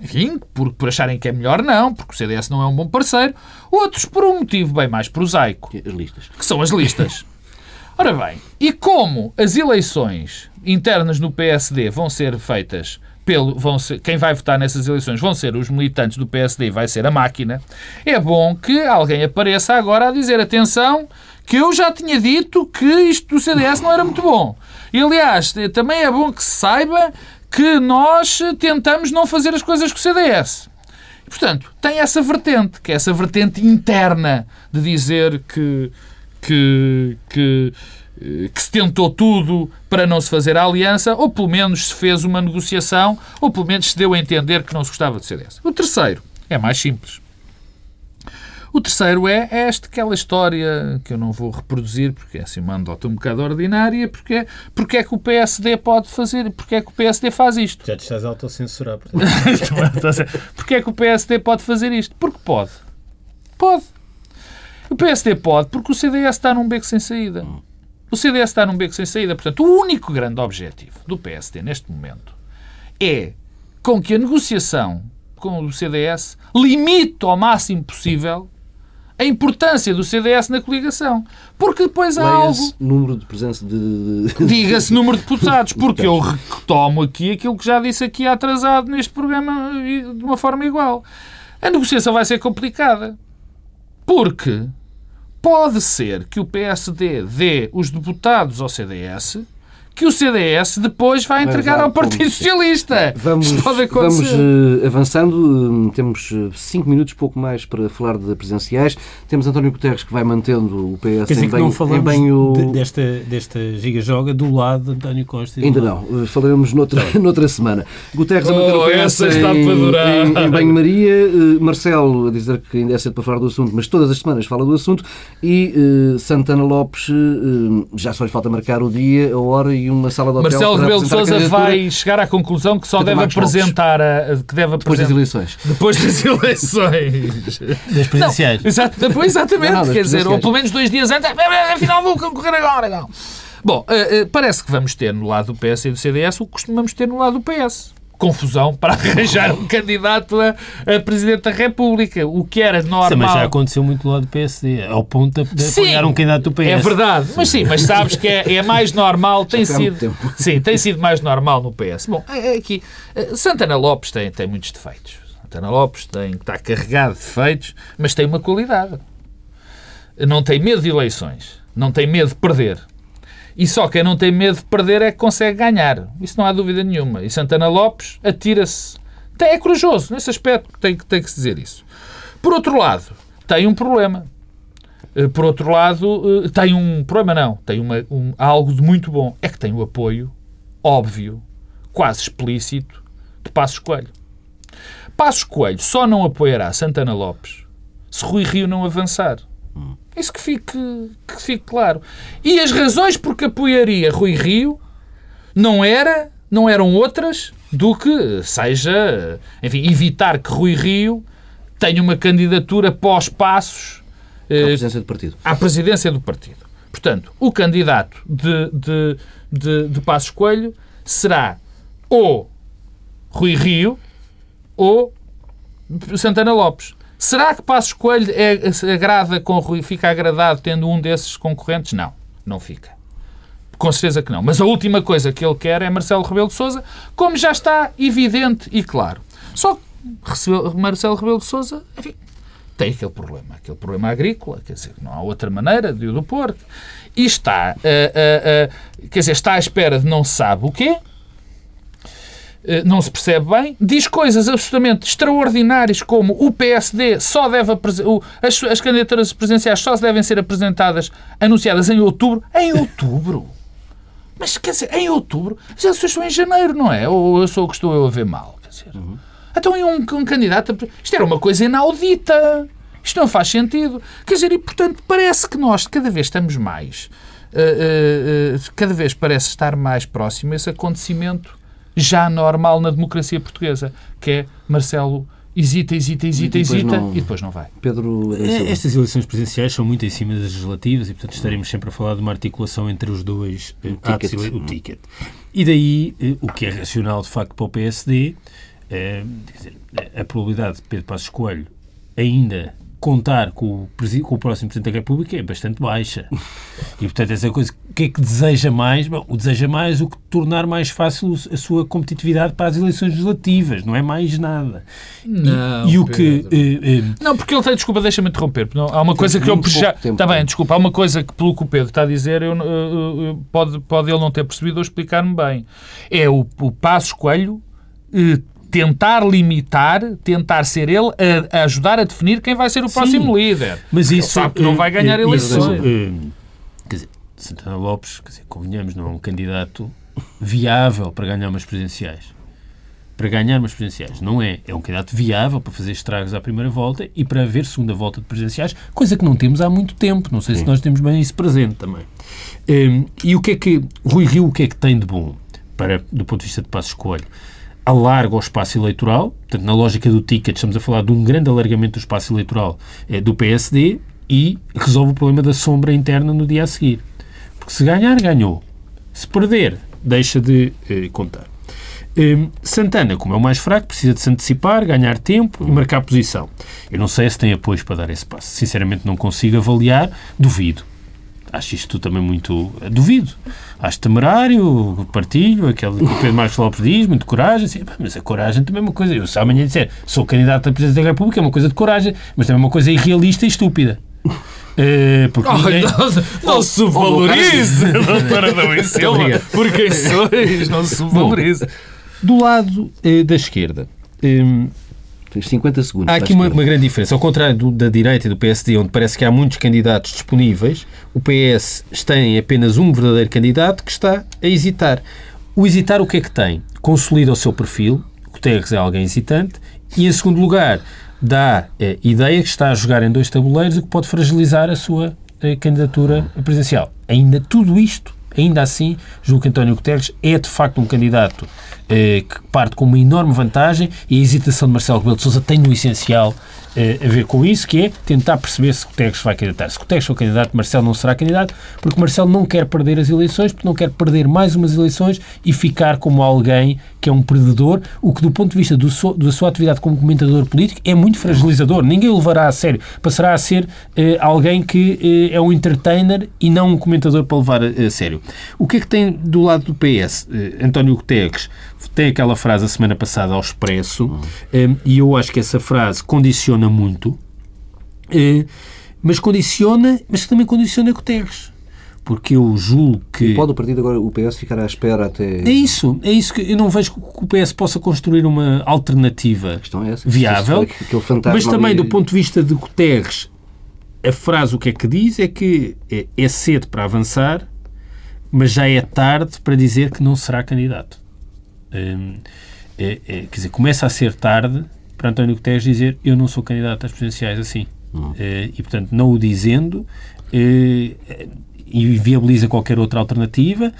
enfim, por, por acharem que é melhor não, porque o CDS não é um bom parceiro. Outros por um motivo bem mais prosaico As listas. que são as listas. Ora bem, e como as eleições internas no PSD vão ser feitas pelo. Vão ser, quem vai votar nessas eleições vão ser os militantes do PSD, vai ser a máquina, é bom que alguém apareça agora a dizer: atenção, que eu já tinha dito que isto do CDS não era muito bom. E, aliás, também é bom que se saiba que nós tentamos não fazer as coisas com o CDS. E, portanto, tem essa vertente, que é essa vertente interna de dizer que, que, que, que se tentou tudo para não se fazer a aliança, ou pelo menos se fez uma negociação, ou pelo menos se deu a entender que não se gostava do CDS. O terceiro é mais simples. O terceiro é, é esta aquela história que eu não vou reproduzir porque é assim uma andota um bocado ordinária, porque, é, porque é que o PSD pode fazer, porque é que o PSD faz isto. Já te estás a autocensurar. porque é que o PSD pode fazer isto? Porque pode. Pode. O PSD pode porque o CDS está num beco sem saída. O CDS está num beco sem saída. Portanto, o único grande objetivo do PSD neste momento é com que a negociação com o CDS limite ao máximo possível a importância do CDS na coligação. Porque depois há algo... número de presença de... Diga-se número de deputados, porque eu retomo aqui aquilo que já disse aqui atrasado neste programa de uma forma igual. A negociação vai ser complicada. Porque pode ser que o PSD dê os deputados ao CDS que o CDS depois vai entregar ao Partido Socialista. Vamos, vamos uh, avançando. Uh, temos eh, cinco minutos, pouco mais, para falar de presidenciais. Temos António Guterres que vai mantendo o PS Quer em bem, não falamos bem o... de, desta, desta giga-joga do lado de António Costa. Ainda não. Uh, falaremos noutra, noutra semana. Guterres a manter oh, o PS em, em, em banho-maria. Marcelo a dizer que ainda é cedo para falar do assunto, mas todas as semanas fala do assunto. E Santana Lopes já só lhe falta marcar o dia, a hora e uma sala de hotel Marcelo Rebelo de Sousa vai chegar à conclusão que só deve apresentar a, que deve depois das eleições. Depois das eleições. das presidenciais. Não, exato, depois, exatamente, não, quer dizer, ou pelo menos dois dias antes, afinal vou concorrer agora. Não. Bom, uh, uh, parece que vamos ter no lado do PS e do CDS o que costumamos ter no lado do PS confusão para arranjar um candidato a, a, Presidente da República, o que era normal. Sim, mas já aconteceu muito do lado do PSD, ao ponto de sim, apoiar um candidato do PS. É verdade, mas sim, mas sabes que é, é mais normal, tem sido, sim, tem sido mais normal no PS. Bom, é, é aqui, eh, Santana Lopes tem, tem muitos defeitos. Santana Lopes tem, está carregado de defeitos, mas tem uma qualidade. Não tem medo de eleições, não tem medo de perder e só quem não tem medo de perder é que consegue ganhar. Isso não há dúvida nenhuma. E Santana Lopes atira-se. É corajoso, nesse aspecto tem, tem que se dizer isso. Por outro lado, tem um problema. Eh, por outro lado, eh, tem um problema, não. Tem uma, um, algo de muito bom. É que tem o apoio óbvio, quase explícito, de Passos Coelho. Passos Coelho só não apoiará Santana Lopes se Rui Rio não avançar. Isso que fique, que fique claro. E as razões por que apoiaria Rui Rio não, era, não eram outras do que seja, enfim, evitar que Rui Rio tenha uma candidatura pós-passos à eh, presidência do partido. À presidência do partido. Portanto, o candidato de, de, de, de Passos Coelho será ou Rui Rio ou Santana Lopes. Será que Passos Coelho é, agrada com fica agradado tendo um desses concorrentes? Não, não fica. Com certeza que não. Mas a última coisa que ele quer é Marcelo Rebelo de Sousa, como já está evidente e claro. Só que Marcelo Rebelo de Sousa, enfim, tem aquele problema, aquele problema agrícola, quer dizer, não há outra maneira de o depor. E está, uh, uh, uh, quer dizer, está à espera de não se sabe o quê, não se percebe bem, diz coisas absolutamente extraordinárias como o PSD só deve as, as candidaturas presidenciais só devem ser apresentadas, anunciadas em outubro. Em outubro? Mas quer dizer, em outubro? As eleições são em janeiro, não é? Ou eu sou o que estou a ver mal? Quer dizer, uhum. Então, um, um candidato. Isto era uma coisa inaudita. Isto não faz sentido. Quer dizer, e portanto, parece que nós cada vez estamos mais. Uh, uh, uh, cada vez parece estar mais próximo esse acontecimento já normal na democracia portuguesa, que é Marcelo hesita, hesita, hesita, e hesita não... e depois não vai. Pedro é, Estas eleições presidenciais são muito em cima das legislativas e, portanto, estaremos sempre a falar de uma articulação entre os dois o atos ticket. o ticket. E daí, eh, o que é racional, de facto, para o PSD, é, dizer, a probabilidade de Pedro Passos Coelho ainda contar com o, com o próximo Presidente da República é bastante baixa. E, portanto, essa coisa, o que é que deseja mais? Bom, o deseja mais o que tornar mais fácil a sua competitividade para as eleições legislativas, não é mais nada. Não, e, e o que... Eh, eh, não, porque ele tem, desculpa, deixa-me interromper, não, há uma coisa que eu... Já, está bem, desculpa, há uma coisa que, pelo que o Pedro está a dizer, eu, eu, pode, pode ele não ter percebido ou explicar-me bem. É o, o Passo Coelho eh, tentar limitar, tentar ser ele a, a, ajudar a definir quem vai ser o próximo Sim, líder. Mas isso ele sabe que não vai ganhar uh, eleições. Uh, quer dizer, Santana Lopes, quer dizer, convenhamos, não é um candidato viável para ganhar umas presidenciais. Para ganhar umas presidenciais. Não é. É um candidato viável para fazer estragos à primeira volta e para haver segunda volta de presidenciais, coisa que não temos há muito tempo. Não sei se nós temos bem isso presente também. Um, e o que é que. Rui Rio, o que é que tem de bom, para, do ponto de vista de passo escolho? Alarga o espaço eleitoral, portanto, na lógica do ticket, estamos a falar de um grande alargamento do espaço eleitoral é, do PSD e resolve o problema da sombra interna no dia a seguir. Porque se ganhar, ganhou. Se perder, deixa de eh, contar. Um, Santana, como é o mais fraco, precisa de se antecipar, ganhar tempo e marcar posição. Eu não sei se tem apoio para dar esse passo. Sinceramente, não consigo avaliar. Duvido. Acho isto também muito. Duvido. Acho temerário, partilho, aquele que o Pedro Marcos Lopes diz, muito coragem. Assim, mas a coragem também é uma coisa. Eu se amanhã disser sou candidato a Presidente da República, é uma coisa de coragem, mas também é uma coisa irrealista e estúpida. É, porque oh, ninguém... Não, não subvalorize, doutora Dão Silva, por quem sois, não subvalorize. Do lado eh, da esquerda, eh, Tens 50 segundos. Há aqui uma, uma, grande diferença. Ao contrário do, da direita e do PSD, onde parece que há muitos candidatos disponíveis, o PS tem apenas um verdadeiro candidato que está a hesitar. O hesitar o que é que tem? Consolida o seu perfil, o Guterres é alguém hesitante, e em segundo lugar, dá a é, ideia que está a jogar em dois tabuleiros o que pode fragilizar a sua a eh, candidatura presidencial. Ainda tudo isto, ainda assim, julgo que António Guterres é de facto um candidato eh, que parte com uma enorme vantagem e a hesitação de Marcelo Rebelo de Sousa tem no essencial a ver com isso, que é tentar perceber se Guterres vai candidatar. Se Guterres for candidato, Marcelo não será candidato, porque Marcelo não quer perder as eleições, porque não quer perder mais umas eleições e ficar como alguém que é um perdedor, o que do ponto de vista do so, da sua atividade como comentador político é muito fragilizador. Ninguém o levará a sério. Passará a ser eh, alguém que eh, é um entertainer e não um comentador para levar a, a sério. O que é que tem do lado do PS? Eh, António Guterres tem aquela frase a semana passada ao Expresso, uhum. e eu acho que essa frase condiciona muito, eh, mas condiciona, mas também condiciona Guterres. Porque eu julgo que. E pode o partido agora, o PS, ficar à espera até. É isso, é isso que eu não vejo que o PS possa construir uma alternativa é essa, viável. Mas também, ali... do ponto de vista de Guterres, a frase o que é que diz é que é, é cedo para avançar, mas já é tarde para dizer que não será candidato. Hum, é, é, quer dizer, começa a ser tarde para António Guterres dizer eu não sou candidato às presidenciais assim. Hum. É, e, portanto, não o dizendo, e viabiliza qualquer outra alternativa,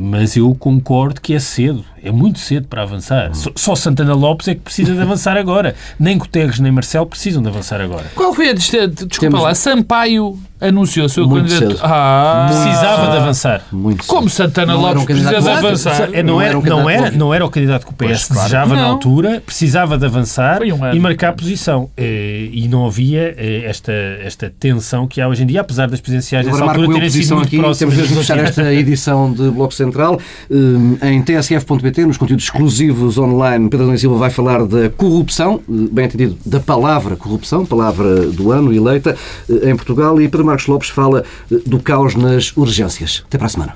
mas eu concordo que é cedo, é muito cedo para avançar. Hum. Só, só, Santana Lopes é que precisa de avançar agora. Nem Guterres nem Marcelo precisam de avançar agora. Qual foi a... Desculpa Temos... lá, Sampaio anunciou o seu muito candidato. Ah, precisava de avançar. Muito Como Santana não Lopes um precisa de avançar. Não, não, era, não, era, não era o candidato que o PS pois, desejava claro. na altura, precisava de avançar um e marcar posição. Eh, e não havia eh, esta, esta tensão que há hoje em dia, apesar das presidenciais nessa altura terem sido muito aqui, próximas. Temos de fechar esta edição de Bloco Central. Eh, em tsf.pt, nos conteúdos exclusivos online, Pedro Domingos Silva vai falar da corrupção, bem entendido, da palavra corrupção, palavra do ano eleita em Portugal, e Pedro Marcos Lopes fala eh, do caos nas urgências. Até para a semana.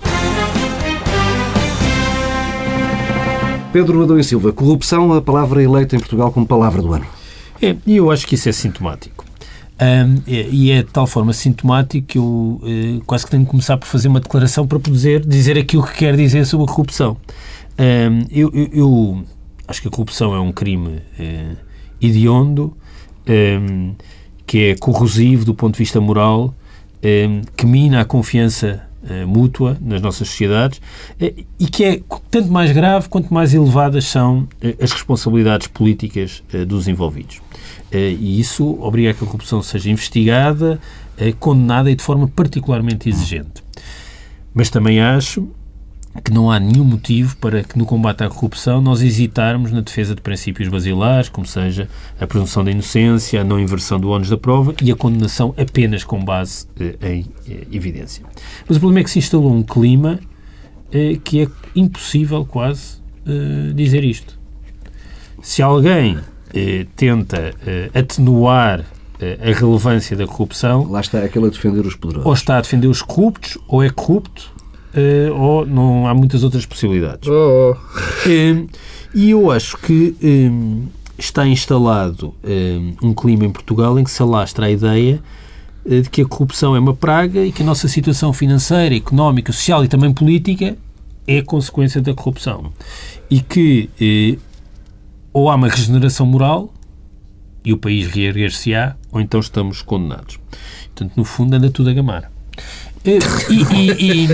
Pedro Adão e Silva, corrupção, a palavra eleita em Portugal como palavra do ano. É, e eu acho que isso é sintomático. Um, e é de tal forma sintomático que eu uh, quase que tenho que começar por fazer uma declaração para poder dizer aquilo que quer dizer sobre a corrupção. Um, eu, eu, eu, acho que a corrupção é um crime uh, hediondo, um, que é corrosivo do ponto de vista moral que mina a confiança eh, mútua nas nossas sociedades eh, e que é tanto mais grave quanto mais elevadas são as responsabilidades políticas dos envolvidos. E isso obriga a que a corrupção seja investigada, condenada e de forma particularmente exigente. Mas também acho que não há nenhum motivo para que no combate à corrupção nós hesitarmos na defesa de princípios basilares, como seja a presunção da inocência, a não inversão do ónus da prova e a condenação apenas com base eh, em eh, evidência. Mas o problema é que se instalou um clima eh, que é impossível quase eh, dizer isto. Se alguém eh, tenta eh, atenuar a relevância da corrupção... Lá está aquele a defender os poderosos. Ou está a defender os corruptos, ou é corrupto, ou não há muitas outras possibilidades. Oh, oh. E eu acho que está instalado um, um, clima em Portugal em que se alastra a ideia de que a corrupção é uma praga e que a nossa situação financeira, económica, social e também política é consequência da corrupção. E que ou há uma regeneração moral e o país reerguer-se-á, ou então estamos condenados. Portanto, no fundo, anda tudo a gamar. Eh, e, e, e,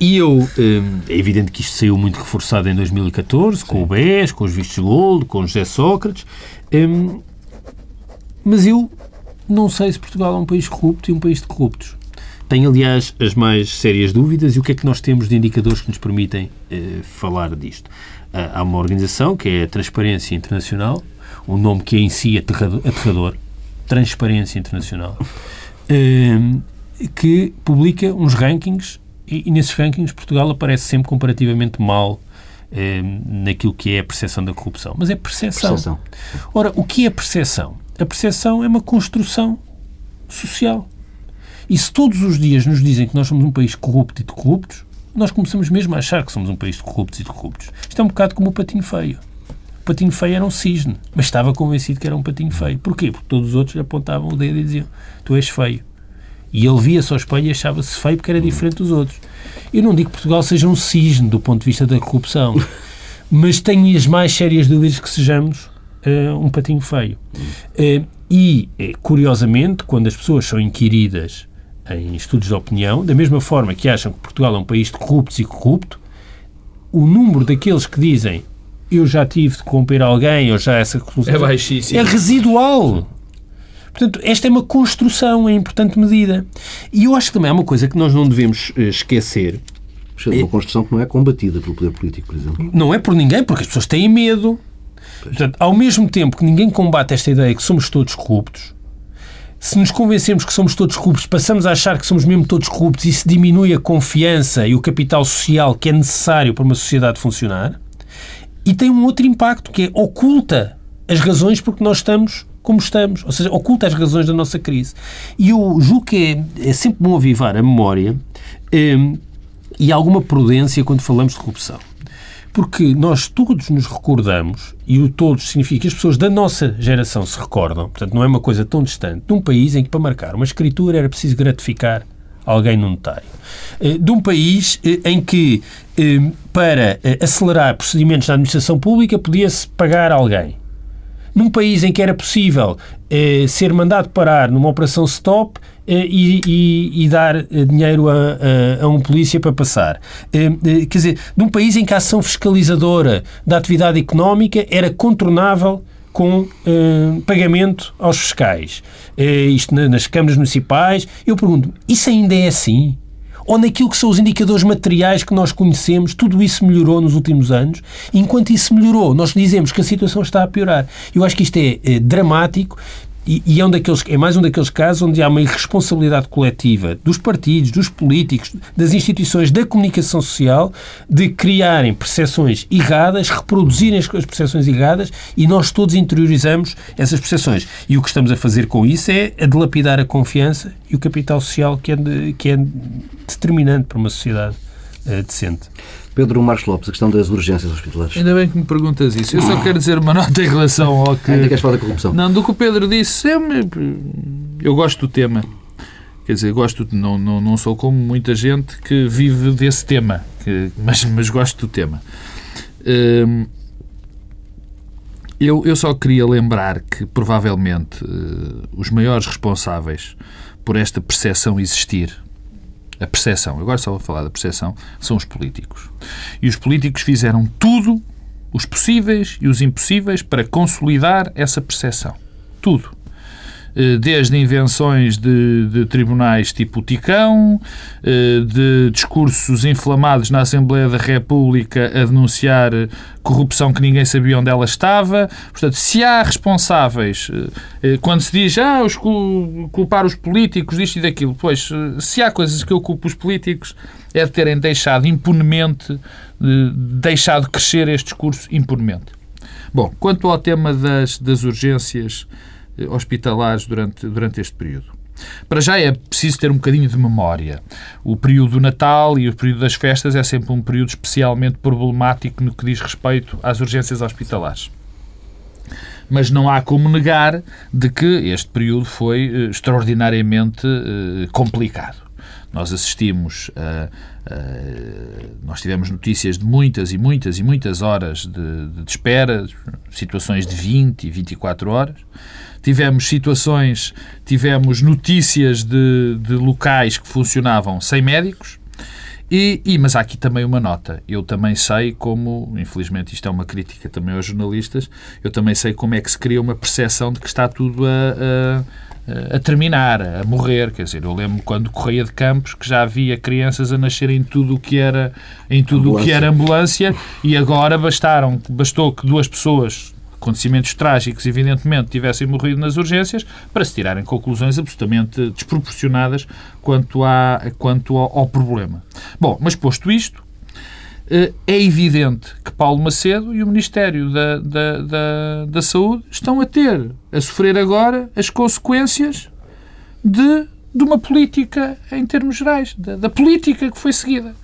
e, eu, eh, é evidente que isto saiu muito reforçado em 2014, com o BES, com os vistos gold, com o José Sócrates, eh, mas eu não sei se Portugal é um país corrupto e um país de corruptos. Tenho, aliás, as mais sérias dúvidas e o que é que nós temos de indicadores que nos permitem falar disto. Há uma organização que é a Transparência Internacional, um nome que é em si aterrador, aterrador Transparência Internacional, que publica uns rankings e, e, nesses rankings Portugal aparece sempre comparativamente mal eh, naquilo que é a percepção da corrupção. Mas é percepção. percepção. Ora, o que é percepção? A percepção é uma construção social. E se todos os dias nos dizem que nós somos um país corrupto e de corruptos, nós começamos mesmo a achar que somos um país de corruptos e de corruptos. Isto é um bocado como o patinho feio. O patinho feio era um cisne, mas estava convencido que era um patinho feio. Porquê? Porque todos os outros apontavam o dedo e diziam: Tu és feio. E ele via-se ao espelho e achava-se feio porque era diferente dos outros. Eu não digo que Portugal seja um cisne do ponto de vista da corrupção, mas tenho as mais sérias dúvidas que sejamos uh, um patinho feio. Uh, e, uh, curiosamente, quando as pessoas são inquiridas em estudos de opinião, da mesma forma que acham que Portugal é um país de corruptos e corrupto, o número daqueles que dizem eu já tive de corromper alguém ou já essa conclusão é baixíssimo. É residual. Portanto, esta é uma construção em importante medida. E eu acho que também há uma coisa que nós não devemos eh, esquecer. É uma construção que não é combatida pelo poder político, por exemplo. Não é por ninguém, porque as pessoas têm medo. Portanto, ao mesmo tempo que ninguém combate esta ideia que somos todos corruptos, se nos convencemos que somos todos corruptos, passamos a achar que somos mesmo todos corruptos e se diminui a confiança e o capital social que é necessário para uma sociedade funcionar. E tem um outro impacto que é oculta as razões porque nós estamos como estamos, ou seja, oculta as razões da nossa crise. E eu julgo que é, é sempre bom avivar a memória um, e alguma prudência quando falamos de corrupção. Porque nós todos nos recordamos, e o todos significa que as pessoas da nossa geração se recordam, portanto não é uma coisa tão distante, de um país em que para marcar uma escritura era preciso gratificar alguém no notário. Eh, de um país eh, em que eh, para acelerar procedimentos da administração pública podia-se pagar alguém num país em que era possível eh, ser mandado parar numa operação stop eh, e, e, e, dar eh, dinheiro a, a, a, um polícia para passar. Eh, eh, quer dizer, num país em que a ação fiscalizadora da atividade económica era contornável com eh, pagamento aos fiscais. isto nas câmaras municipais. Eu pergunto, isso ainda é assim? Ou naquilo que são os indicadores materiais que nós conhecemos, tudo isso melhorou nos últimos anos. Enquanto isso melhorou, nós dizemos que a situação está a piorar. Eu acho que isto é, é dramático e, e, é, um daqueles, é mais um daqueles casos onde há uma irresponsabilidade coletiva dos partidos, dos políticos, das instituições da comunicação social de criarem percepções erradas, reproduzirem as percepções erradas e nós todos interiorizamos essas percepções. E o que estamos a fazer com isso é a dilapidar a confiança e o capital social que é, de, que é determinante para uma sociedade uh, decente. Pedro Marcos Lopes, a questão das urgências hospitalares. Ainda bem que me perguntas isso. Eu só quero dizer uma nota em relação ao que. Ainda queres falar da corrupção? Não, do que o Pedro disse. Eu, eu gosto do tema. Quer dizer, gosto, não, não, não sou como muita gente que vive desse tema, que, mas, mas gosto do tema. Hum, eu, eu só queria lembrar que, provavelmente, uh, os maiores responsáveis por esta percepção existir a percepção, agora só vou falar da percepção, são os políticos. E os políticos fizeram tudo, os possíveis e os impossíveis, para consolidar essa percepção. Tudo. Eh, desde invenções de, de, tribunais tipo Ticão, eh, de discursos inflamados na Assembleia da República a denunciar corrupção que ninguém sabia onde ela estava. Portanto, se há responsáveis, quando se diz ah, os culpar os políticos disto e daquilo, pois, se há coisas que eu culpo os políticos é de terem deixado impunemente, deixado crescer este discurso impunemente. Bom, quanto ao tema das, das urgências eh, hospitalares durante, durante este período. Para já é preciso ter um bocadinho de memória. O período do Natal e o período das festas é sempre um período especialmente problemático no que diz respeito às urgências hospitalares. Mas não há como negar de que este período foi eh, extraordinariamente eh, complicado. Nós assistimos a, a, nós tivemos notícias de muitas e muitas e muitas horas de, de espera, situações de 20 e 24 horas. Tivemos situações, tivemos notícias de, de locais que funcionavam sem médicos. E, e, mas há aqui também uma nota. Eu também sei como, infelizmente isto é uma crítica também aos jornalistas, eu também sei como é que se cria uma percepção de que está tudo a, a a terminar, a morrer. Quer dizer, eu lembro quando corria de Campos que já havia crianças a nascer em tudo o que era em tudo o que era ambulância e agora bastaram, bastou que duas pessoas acontecimentos trágicos, evidentemente, tivessem morrido nas urgências, para se tirarem conclusões absolutamente desproporcionadas quanto, a, quanto ao, ao problema. Bom, mas posto isto, eh, é evidente que Paulo Macedo e o Ministério da, da, da, da, Saúde estão a ter, a sofrer agora as consequências de, de uma política em termos gerais, da, da política que foi seguida.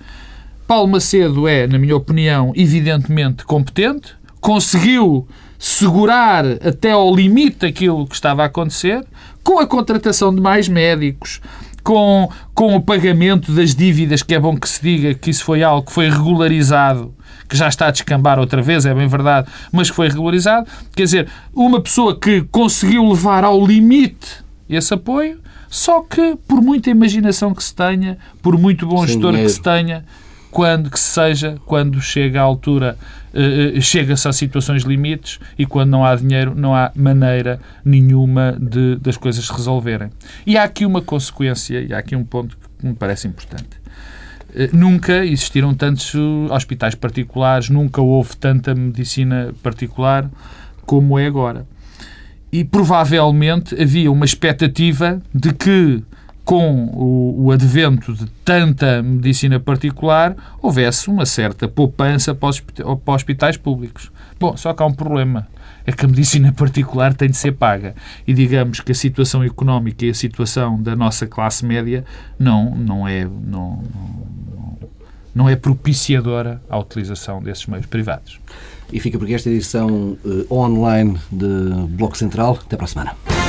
Paulo Macedo é, na minha opinião, evidentemente competente, conseguiu segurar até ao limite aquilo que estava a acontecer, com a contratação de mais médicos, com, com o pagamento das dívidas, que é bom que se diga que isso foi algo que foi regularizado, que já está a descambar outra vez, é bem verdade, mas que foi regularizado. Quer dizer, uma pessoa que conseguiu levar ao limite esse apoio, só que por muita imaginação que se tenha, por muito bom Sem gestor dinheiro. que se tenha, quando que seja, quando chega à altura, chega-se a situações limites e quando não há dinheiro, não há maneira nenhuma de, das coisas se resolverem. E há aqui uma consequência, e há aqui um ponto que me parece importante. Uh, nunca existiram tantos hospitais particulares, nunca houve tanta medicina particular como é agora. E provavelmente havia uma expectativa de que com o, o, advento de tanta medicina particular, houvesse uma certa poupança para os, para os hospitais públicos. Bom, só que há um problema. É que a medicina particular tem de ser paga. E digamos que a situação económica e a situação da nossa classe média não, não, é, não, não, não é propiciadora à utilização desses meios privados. E fica por aqui esta edição uh, online de Bloco Central. Até para a semana.